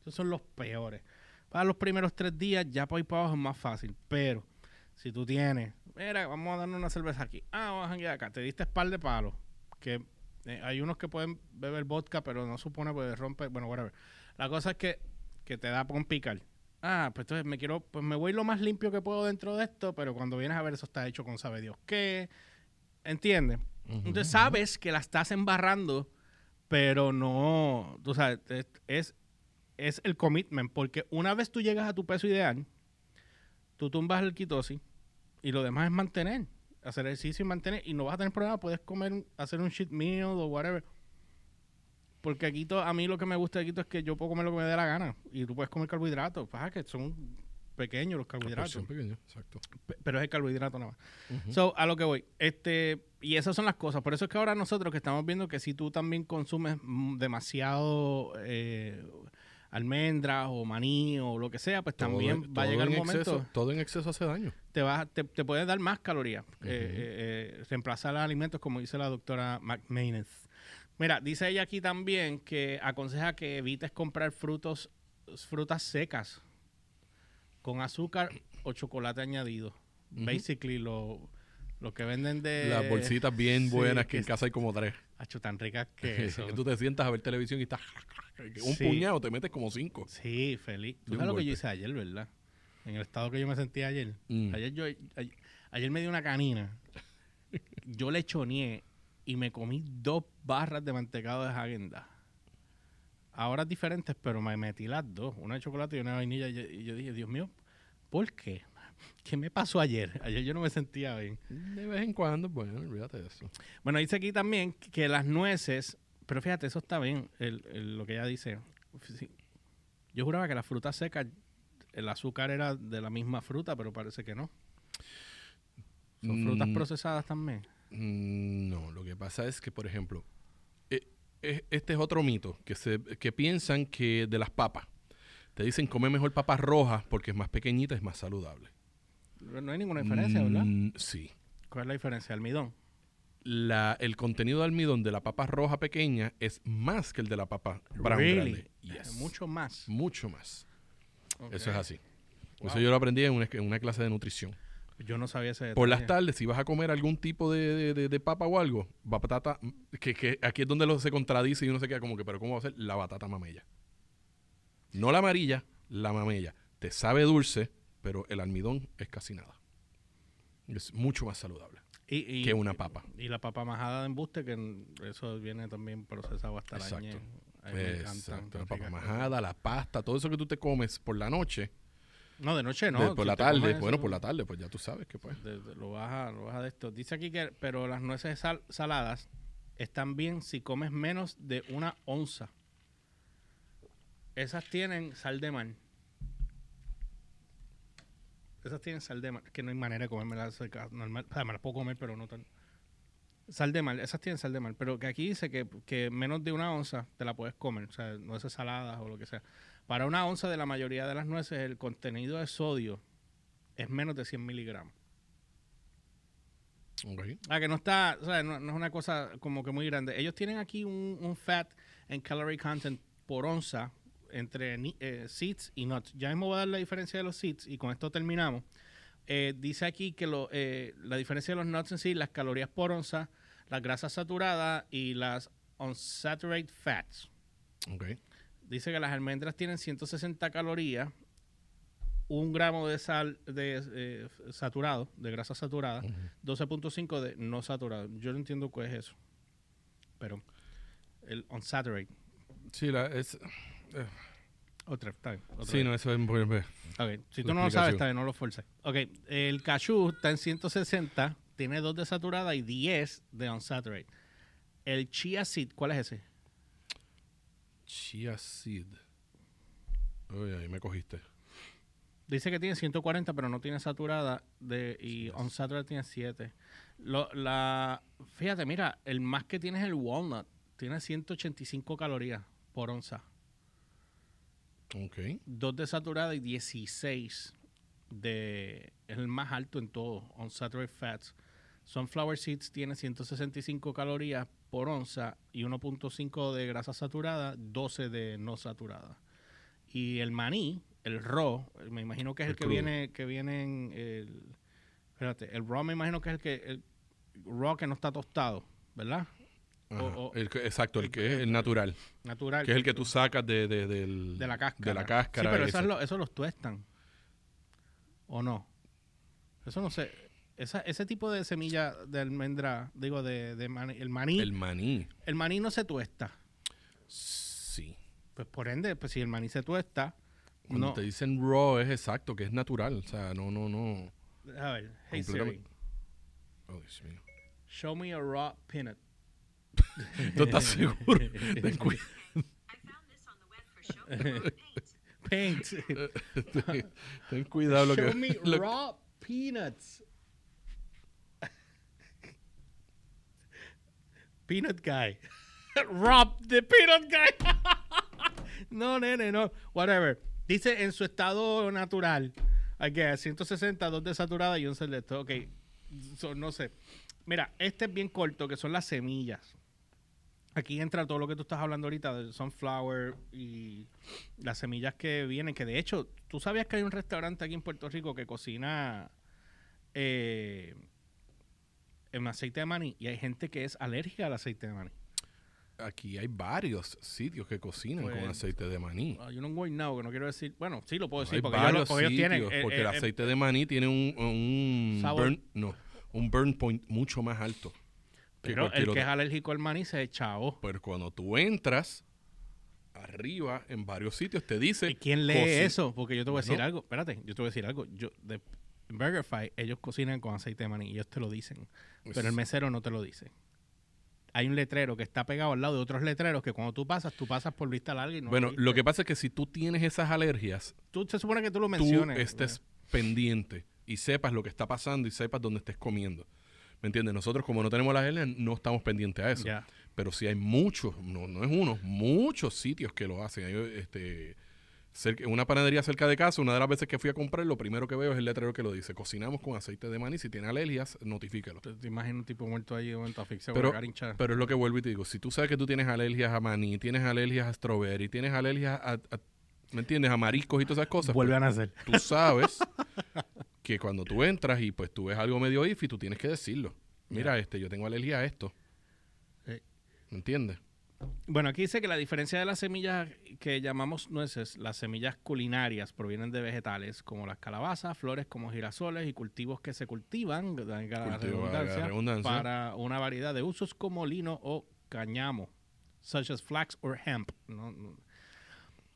Esos son los peores. Para los primeros tres días, ya para ir para abajo es más fácil. Pero si tú tienes, mira, vamos a darnos una cerveza aquí. Ah, vamos a janguear acá. Te diste par de palos. Que eh, hay unos que pueden beber vodka, pero no supone pues rompe. Bueno, whatever. La cosa es que, que te da por picar. Ah, pues entonces me quiero, pues me voy lo más limpio que puedo dentro de esto, pero cuando vienes a ver eso está hecho con sabe Dios qué. ¿Entiendes? Entonces sabes que la estás embarrando, pero no, tú sabes, es, es, es el commitment, porque una vez tú llegas a tu peso ideal, tú tumbas el ketosis y lo demás es mantener, hacer ejercicio y mantener, y no vas a tener problema, puedes comer, hacer un shit meal o whatever. Porque aquí to- a mí lo que me gusta de Quito es que yo puedo comer lo que me dé la gana y tú puedes comer carbohidratos, pasa que son pequeños los carbohidratos. Porción pequeña, exacto. Pe- pero es el carbohidrato nada más. So, a lo que voy. Este, y esas son las cosas. Por eso es que ahora nosotros que estamos viendo que si tú también consumes mm, demasiado eh, almendras o maní o lo que sea, pues también va a llegar un en momento, exceso- todo en exceso hace daño. te, va, te, te puede dar más calorías. Eh, eh, reemplazar los alimentos, como dice la doctora McManus. Mira, dice ella aquí también que aconseja que evites comprar frutos, frutas secas con azúcar o chocolate añadido. Basically, lo, lo que venden de... Las bolsitas bien Sí, buenas que que en casa hay como tres. Hacho, tan ricas que eso. <laughs> que tú te sientas a ver televisión y estás... Un Sí. puñado, te metes como cinco. Sí, feliz. ¿Tú sabes lo que yo hice ayer, verdad? En el estado que yo me sentí ayer. Mm. Ayer yo ayer, ayer me di una canina. Yo le choneé y me comí dos barras de mantecado de Häagen-Dazs. Ahora diferentes, pero me metí las dos. Una de chocolate y una de vainilla. Y yo, y yo dije, Dios mío, ¿por qué? ¿Qué me pasó ayer? <laughs> Ayer yo no me sentía bien. De vez en cuando, bueno, olvídate de eso. Bueno, dice aquí también que las nueces, pero fíjate, eso está bien, el- el- lo que ella dice. Yo juraba que las frutas secas, el azúcar era de la misma fruta, pero parece que no. Son frutas Mm. procesadas también. Mm, No, lo que pasa es que, por ejemplo, eh, eh, este es otro mito, que, se, que piensan que de las papas, te dicen come mejor papas rojas porque es más pequeñita, es más saludable. No hay ninguna diferencia, ¿verdad? Mm, sí. ¿Cuál es la diferencia? Almidón. La, el contenido de almidón de la papa roja pequeña es más que el de la papa brown Really? grande. Yes. Mucho más. Mucho más. Eso es así. Wow. Eso yo lo aprendí en una, en una clase de nutrición. Yo no sabía ese Por las detalle. tardes, si vas a comer algún tipo de, de- de- de papa o algo, batata, que, que aquí es donde lo, se contradice y uno se queda como que, pero ¿cómo va a ser? La batata mamella. No la amarilla, la mamella. Te sabe dulce, pero el almidón es casi nada. Es mucho más saludable Y- y- que una papa. Y la papa majada de embuste, que eso viene también procesado hasta la Exacto. ñe. A mí me encantan, Exacto. La papa majada, la pasta, todo eso que tú te comes por la noche, No, de noche no. de- por si la tarde, bueno, eso- por la tarde, pues ya tú sabes que pues. de- de- lo baja, lo baja de esto. Dice aquí que, pero las nueces sal- saladas están bien si comes menos de una onza. Esas tienen sal de mar. Esas tienen sal de mar. Que no hay manera de comérmelas seca- normal. O sea, me las puedo comer, pero no tan. Sal de mar, esas tienen sal de mar. Pero que aquí dice que, que menos de una onza te la puedes comer. O sea, nueces saladas o lo que sea. Para una onza de la mayoría de las nueces, el contenido de sodio es menos de 100 miligramos. Ok. Ah, que no está, o sea, no, no es una cosa como que muy grande. Ellos tienen aquí un, un fat en calorie content por onza entre eh, seeds y nuts. Ya mismo voy a dar la diferencia de los seeds y con esto terminamos. Eh, dice aquí que lo, eh, la diferencia de los nuts en sí, las calorías por onza, las grasas saturadas y las unsaturated fats. Ok. Dice que las almendras tienen 160 calorías un gramo de sal de eh, saturado, de grasa saturada, 12.5 de no saturado. Yo no entiendo qué es eso. Pero el unsaturated. Sí, la, es, Otra, está bien, otra sí vez. no, eso es muy... Ok, Si tú no lo sabes, está bien, no lo forces. Ok, el cashew está en 160, tiene 2 de saturada y 10 de unsaturated. El chia seed, ¿cuál es ese? Chia seed. Uy, ahí me cogiste. Dice que tiene 140, pero no tiene saturada de, y unsaturated tiene 7. Lo, la, fíjate, mira, el más que tiene es el walnut. Tiene 185 calorías por onza. Ok. 2 de saturada y 16 de... Es el más alto en todo, unsaturated fats. Sunflower seeds tiene 165 calorías por onza y 1.5 de grasa saturada, 12 de no saturada. Y el maní, el raw, me imagino que es el, El que viene, que viene en el... Espérate, el raw me imagino que es el que... El raw que no está tostado, ¿verdad? Ajá. O- o- El que- exacto, el que es el natural. Natural. Que es el que tú sacas de, de, del- de la cáscara. De la cáscara. Sí, pero esas lo- eso los tuestan. ¿O no? Eso no sé. Esa, ese tipo de semilla de almendra, digo, de, de maní, el maní, El el, maní. maní no se tuesta. Sí. Pues por ende, pues si el maní se tuesta, Cuando no. te dicen raw es exacto, que es natural. O sea, no, no, no. A ver, hey Siri. Oh, Dios mío. show me a raw peanut. <laughs> ¿Tú estás seguro? <laughs> Ten, cu- I found this on the web for show paint. <laughs> Ten cuidado lo show que. me lo- raw peanuts. peanut guy. Rob the peanut guy. no, nene, no. Whatever. Dice en su estado natural. I guess, 160, 2 de saturada y 11 de esto. Ok. So, no sé. Mira, este es bien corto, que son las semillas. Aquí entra todo lo que tú estás hablando ahorita del sunflower y las semillas que vienen, que de hecho, tú sabías que hay un restaurante aquí en Puerto Rico que cocina eh, en aceite de maní y hay gente que es alérgica al aceite de maní. Aquí hay varios sitios que cocinan Pues, con aceite de maní. Ah, yo no voy now, que no quiero decir, bueno, sí lo puedo decir, hay porque, ellos, ellos tienen... sitios, eh, porque eh, el eh, aceite de maní tiene un, un Sabor. burn, no, un burn point mucho más alto. Pero el que otro. es alérgico al maní se echao. Pero cuando tú entras, arriba, en varios sitios, te dice... ¿Y quién lee eso? Porque yo te voy a decir algo. Espérate, yo te voy a decir algo. Yo, de BurgerFi, ellos cocinan con aceite de maní y ellos te lo dicen. Pero el Es- mesero no te lo dice. Hay un letrero que está pegado al lado de otros letreros que cuando tú pasas, tú pasas por vista larga y no Bueno, lo que pasa es que si tú tienes esas alergias, Tú se supone que tú lo tú menciones. estés pendiente y sepas lo que está pasando y sepas dónde estés comiendo. ¿Me entiendes? Nosotros como no tenemos las alergias, no estamos pendientes a eso. Pero sí hay muchos, no, no es uno, muchos sitios que lo hacen. Hay, este, cerca- una panadería cerca de casa, una de las veces que fui a comprar, lo primero que veo es el letrero que lo dice, cocinamos con aceite de maní, si tiene alergias, notifícalo. Te, te imaginas un tipo muerto ahí de momento asfixiado Pero, pero es lo que vuelvo y te digo, si tú sabes que tú tienes alergias a maní, tienes alergias a strawberry, tienes alergias a, a- ¿me entiendes? A mariscos y todas esas cosas. Vuelve pues, a nacer. tú sabes <laughs> que cuando tú entras y pues tú ves algo medio iffy, tú tienes que decirlo. Mira, este, yo tengo alergia a esto. Sí. ¿Me entiendes? Bueno, aquí dice que la diferencia de las semillas que llamamos nueces, las semillas culinarias provienen de vegetales como las calabazas, flores como girasoles y cultivos que se cultivan, la redundancia, redundancia. para una variedad de usos como lino o cáñamo, such as flax or hemp. No, no.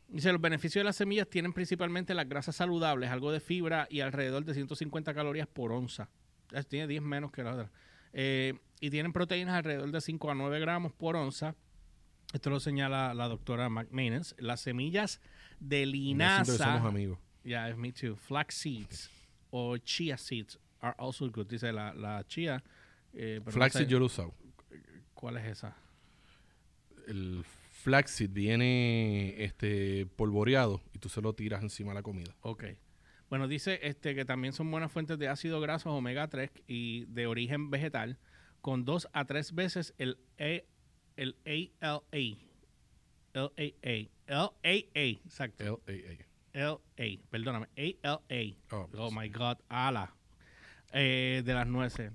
Dice, los beneficios de las semillas tienen principalmente las grasas saludables, algo de fibra y alrededor de 150 calorías por onza. Eh, Tiene 10 menos que la otra. Eh, y tienen proteínas alrededor de 5 a 9 gramos por onza. Esto lo señala la doctora McManus. Las semillas de linaza. somos amigos. Yeah, me too. Flax seeds o chia seeds are also good. Dice la, la chia. eh, pero no sé yo lo usado. ¿Cuál es esa? El flaxseed viene este polvoreado y tú se lo tiras encima de la comida. Ok. Bueno, dice este que también son buenas fuentes de ácido graso omega 3 y de origen vegetal, con dos a tres veces el, A, el ALA. LAA. LAA, exacto. L-A-A. LA, perdóname, ALA. Oh, Oh my God, ala. Eh, de las nueces.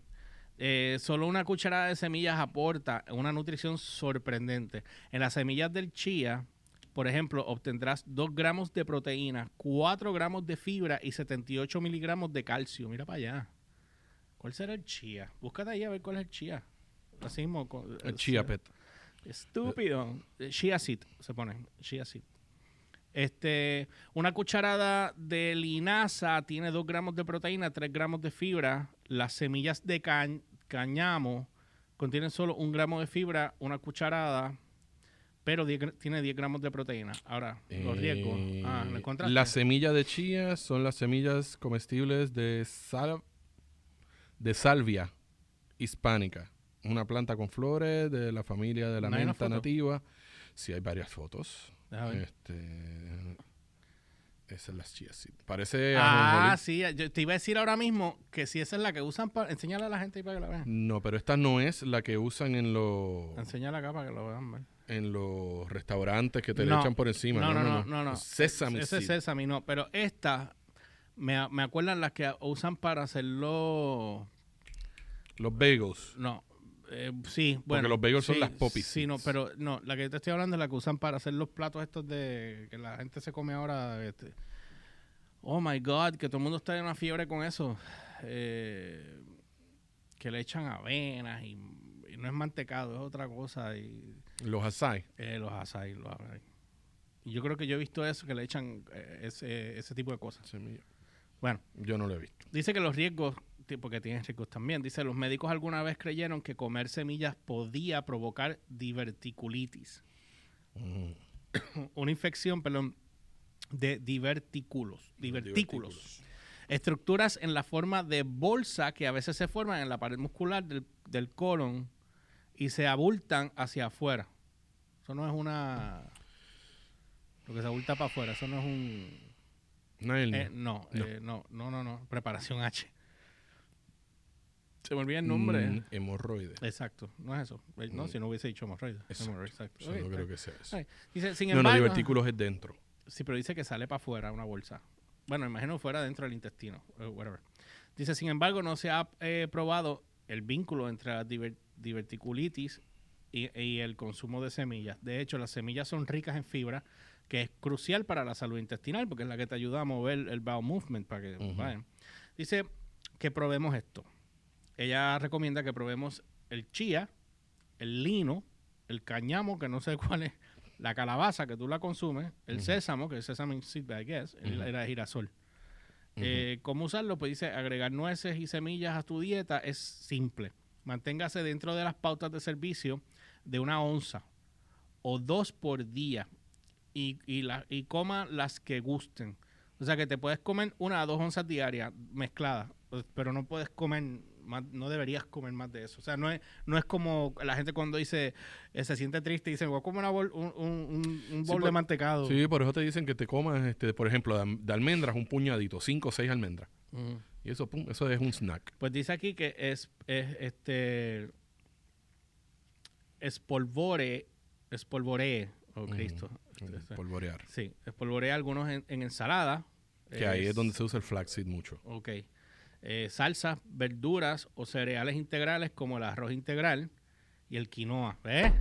Eh, solo una cucharada de semillas aporta una nutrición sorprendente. En las semillas del chía por ejemplo, obtendrás 2 gramos de proteína, 4 gramos de fibra y 78 miligramos de calcio. Mira para allá. ¿Cuál será el chía? Búscate ahí a ver cuál es el chía. Así mismo. con- El eh, chia pet. Estúpido. Eh, Chia seed se pone. Chia seed. Este, una cucharada de linaza tiene 2 gramos de proteína, 3 gramos de fibra. Las semillas de ca- cañamo contienen solo un gramo de fibra, una cucharada, pero 10 gra- tiene 10 gramos de proteína. Ahora, los riesgos. Ah, ¿lo Eh, encontraste? Las semillas de chía son las semillas comestibles de sal de salvia hispánica, una planta con flores de la familia de la ¿No menta nativa. Sí, hay varias fotos. Deja ver. Este, esas las chía seed. Parece Ah, sí, yo te iba a decir ahora mismo que si esa es la que usan para... Enseñale a la gente ahí para que la vean. No, pero esta no es la que usan en los Enseñale acá para que lo vean. ¿vale? en los restaurantes que te le No. echan por encima. No, no, no, no, no. Sesame Ese es sesame, no. Pero esta, me, me acuerdan las que usan para hacerlo... Los bagels. No, eh, sí, bueno. los bagels son las poppy Sí, no, pero no, la que te estoy hablando es la que usan para hacer los platos estos de... Que la gente se come ahora... Este. Oh, my God, que todo el mundo está en una fiebre con eso. Eh, que le echan avenas y, y no es mantecado, es otra cosa. Y Los açaí. eh, los asai, los asai. Y yo creo que yo he visto eso, que le echan eh, ese, ese tipo de cosas. Semilla. Bueno, Yo no lo he visto. dice que los riesgos, porque tienen riesgos también, dice, los médicos alguna vez creyeron que comer semillas podía provocar diverticulitis. <coughs> Una infección, perdón, de divertículos. Divertículos. Estructuras en la forma de bolsa que a veces se forman en la pared muscular del, del colon y se abultan hacia afuera. Eso no es una... Lo que se abulta para afuera, eso no es un... No Eh, no. no, eh, no, no, no, no. Preparación H. Se me olvida el nombre. Mm, hemorroides. Exacto, no es eso. Eh, No, Mm. si no hubiese dicho hemorroides. Exacto. Hemorroides, exacto. No creo bien. que sea eso. Dice, sin No, no, embargo, divertículos es dentro. Sí, pero dice que sale para afuera una bolsa. Bueno, imagino fuera dentro del intestino. eh, whatever. Dice, sin embargo, no se ha eh, probado el vínculo entre la diver- diverticulitis y, y el consumo de semillas. De hecho, las semillas son ricas en fibra, que es crucial para la salud intestinal, porque es la que te ayuda a mover el bowel movement para que vayan. Dice que probemos esto. Ella recomienda que probemos el chía, el lino, el cañamo, que no sé <laughs> cuál es, la calabaza, que tú la consumes, el Ujú. sésamo, que es sesame seed, I guess, Ujú. era girasol. Eh, ¿Cómo usarlo? Pues dice, agregar nueces y semillas a tu dieta es simple. Manténgase dentro de las pautas de servicio de una onza o dos por día y, y, la- y coma las que gusten. O sea que te puedes comer una a dos onzas diarias mezcladas, pero no puedes comer más, no deberías comer más de eso. O sea, no es, no es como la gente cuando dice, eh, se siente triste y dice, voy a comer una bol- un, un, un- un Sí, bol de por- mantecado. Sí, por eso te dicen que te comas, este, por ejemplo, de, almendras, un puñadito, cinco o seis almendras. Ujú. Y eso, pum, eso es un snack. Pues dice aquí que es, es este espolvore, espolvoree, oh. Cristo. Este, este. Polvorear. Sí, espolvorea algunos en, en ensalada. Que ahí es donde se usa el flaxseed mucho. Ok. Eh, salsas, verduras o cereales integrales como el arroz integral y el quinoa. ¿Ves?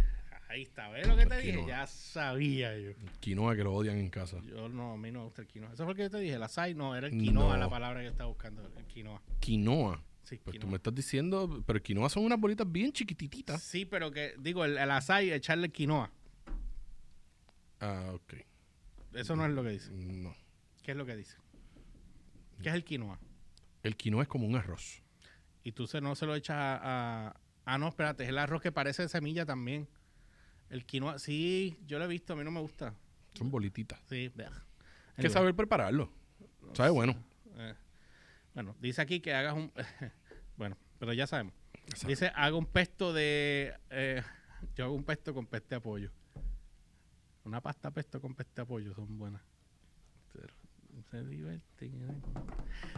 Ahí está. ¿Ves lo que te El dije? Ya sabía yo. Quinoa que lo odian en casa. Yo no, a mí no me gusta el quinoa. Eso fue lo que yo te dije. El açaí no, era el quinoa No. la palabra que estaba buscando. El quinoa. Quinoa. Sí, Pues tú me estás diciendo, pero quinoa son unas bolitas bien chiquitititas. Sí, pero que, digo, el, el açaí, echarle quinoa. Ah, ok. Eso no es lo que dice. No. ¿Qué es lo que dice? ¿Qué es el quinoa? El quinoa es como un arroz. Y tú se, no se lo echas a, a- Ah, no, espérate, es el arroz que parece de semilla también. El quinoa, sí, yo lo he visto, a mí no me gusta. Son bolititas. Sí, bleh. Hay que saber prepararlo. ¿Sabe? Bueno. eh, bueno, dice aquí que hagas un... <laughs> bueno, pero ya sabemos. Exacto. Dice, haga un pesto de... eh, yo hago un pesto con peste de pollo. Una pasta pesto con peste de pollo son buenas. Se divierten.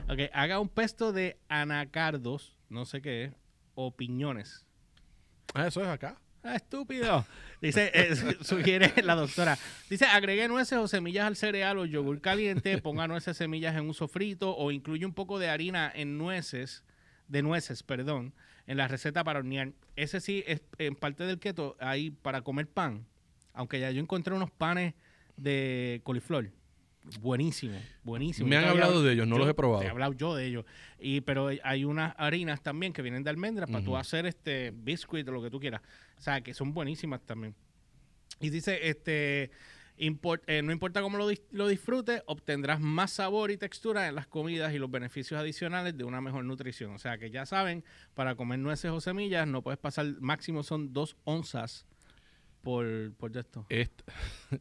Ok, haga un pesto de anacardos, no sé qué es, o piñones. Ah, eso es acá. Ah, estúpido. Dice, eh, su- sugiere la doctora. Dice, agregue nueces o semillas al cereal o yogur caliente, ponga nueces, semillas en un sofrito o incluye un poco de harina en nueces, de nueces, perdón, en la receta para hornear. Ese sí es en parte del keto, ahí para comer pan. Aunque ya yo encontré unos panes de coliflor. Buenísimo, buenísimo. Me han había- hablado de ellos, no yo- los he probado. Te he hablado yo de ellos. Y, pero hay unas harinas también que vienen de almendras para tú hacer este biscuit o lo que tú quieras. O sea, que son buenísimas también. Y dice, este, import- eh, no importa cómo lo, dis- lo disfrutes, obtendrás más sabor y textura en las comidas y los beneficios adicionales de una mejor nutrición. O sea, que ya saben, para comer nueces o semillas no puedes pasar, máximo son dos onzas por, por esto. <laughs>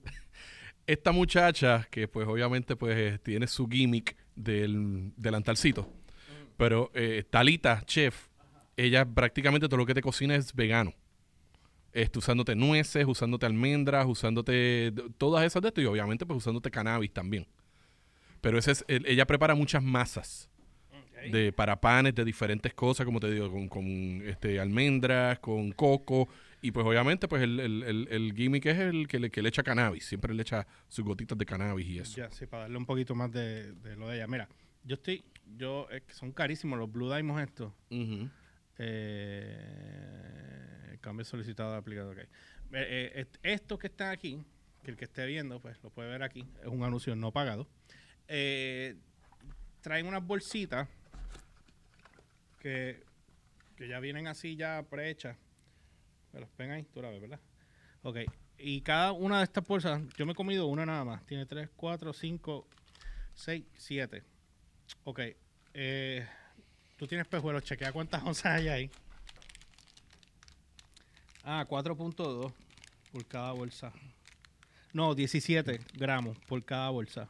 esta muchacha, que pues obviamente pues eh, tiene su gimmick del delantalcito, pero eh, Talita, chef, ella prácticamente todo lo que te cocina es vegano. Este, usándote nueces, usándote almendras, usándote todas esas de esto y obviamente pues usándote cannabis también. Pero ese es, el- ella prepara muchas masas de para panes de diferentes cosas, como te digo, con, con, este almendras, con coco y pues obviamente pues el, el, el, el gimmick es el que le, que le echa cannabis, siempre le echa sus gotitas de cannabis y eso. Ya, sí, para darle un poquito más de, de lo de ella. Mira, yo estoy, yo, es que son carísimos los Blue Diamonds estos. Ujú. Eh, cambio solicitado de aplicador. ok. Eh, eh, est- estos que están aquí, que el que esté viendo, pues lo puede ver aquí, es un anuncio no pagado. Traen unas bolsitas que, que ya vienen así ya prehechas. Me las ahí, tú la ves, ¿verdad? Ok. Y cada una de estas bolsas, yo me he comido una nada más. Tiene 3, 4, 5, 6, 7. Ok. Eh, tú tienes pejuelos, chequea cuántas <laughs> onzas hay ahí. Ah, 4.2 por cada bolsa. No, 17 gramos por cada bolsa.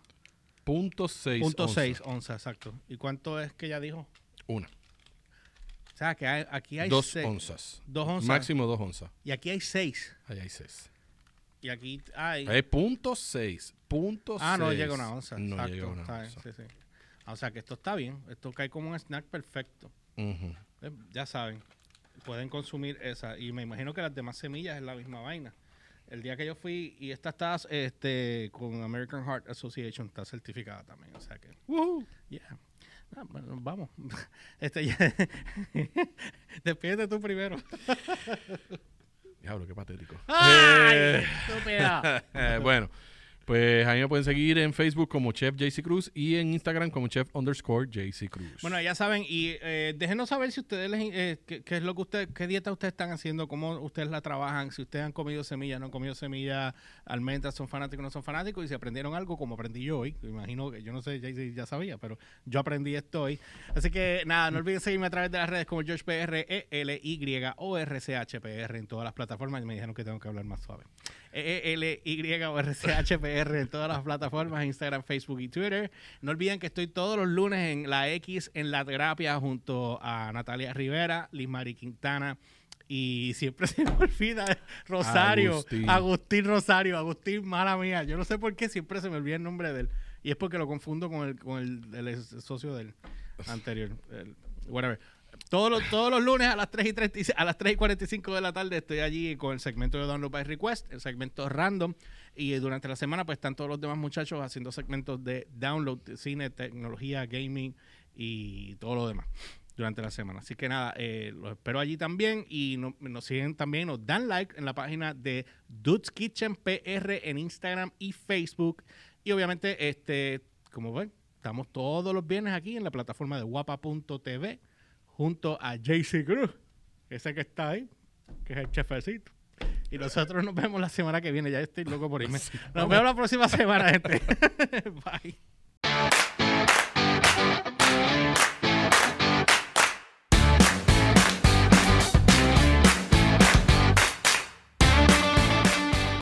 Punto seis. Punto onzas. 6 onzas, exacto. ¿Y cuánto es que ella dijo? Una. O sea, que hay- aquí hay Dos seis- onzas. Dos onzas. Máximo dos onzas. Y aquí hay 6. Allá hay seis. Y aquí hay... Ahí punto seis. Punto ah, no seis. llega a una onza. No exacto, llega una onza. sí, sí. O sea, que esto está bien. Esto cae como un snack perfecto. Eh, Ya saben, pueden consumir esa. Y me imagino que las demás semillas es la misma vaina. El día que yo fui, y esta está este, con American Heart Association, está certificada también. O sea que, yeah. Ah, bueno, vamos. <laughs> Este, ya- <laughs> Despídete tú primero. <laughs> Diablo, qué patético. ¡Ay, Eh! Eh, bueno, pues a mí me pueden seguir en Facebook como Chef JC Cruz y en Instagram como Chef underscore JC Cruz. Bueno, ya saben, y eh, déjenos saber si ustedes les, eh, qué, es lo que ustedes, qué dieta ustedes están haciendo, cómo ustedes la trabajan, si ustedes han comido semillas, no han comido semillas, almendras, son fanáticos, no son fanáticos, y si aprendieron algo como aprendí yo hoy, imagino que yo no sé, ya, ya sabía, pero yo aprendí esto hoy. Así que nada, no olviden seguirme a través de las redes como George PR, E L Y O R C H P R en todas las plataformas. Me dijeron que tengo que hablar más suave. E L Y R C H P R en todas las plataformas, Instagram, Facebook y Twitter. No olviden que estoy todos los lunes en la X en la terapia junto a Natalia Rivera, Liz Mari Quintana. Y siempre <laughs> se me olvida Rosario, Agustín. Agustín. Rosario, Agustín, mala mía. Yo no sé por qué siempre se me olvida el nombre de él. Y es porque lo confundo con el, con el, socio del anterior. el- whatever. Todos los, todos los lunes a las 3 y 30 y- a las 3 y 45 de la tarde estoy allí con el segmento de Download by Request, el segmento random. Y durante la semana, pues están todos los demás muchachos haciendo segmentos de download, cine, tecnología, gaming y todo lo demás durante la semana. Así que nada, eh, los espero allí también y no- nos siguen también, nos dan like en la página de Dudes Kitchen PR en Instagram y Facebook. Y obviamente, este, como ven, estamos todos los viernes aquí en la plataforma de guapa.tv junto a JC Cruz, ese que está ahí, que es el chefecito. Y nosotros nos vemos la semana que viene. Ya estoy loco por irme. Nos vemos la próxima semana, gente. <laughs> Bye.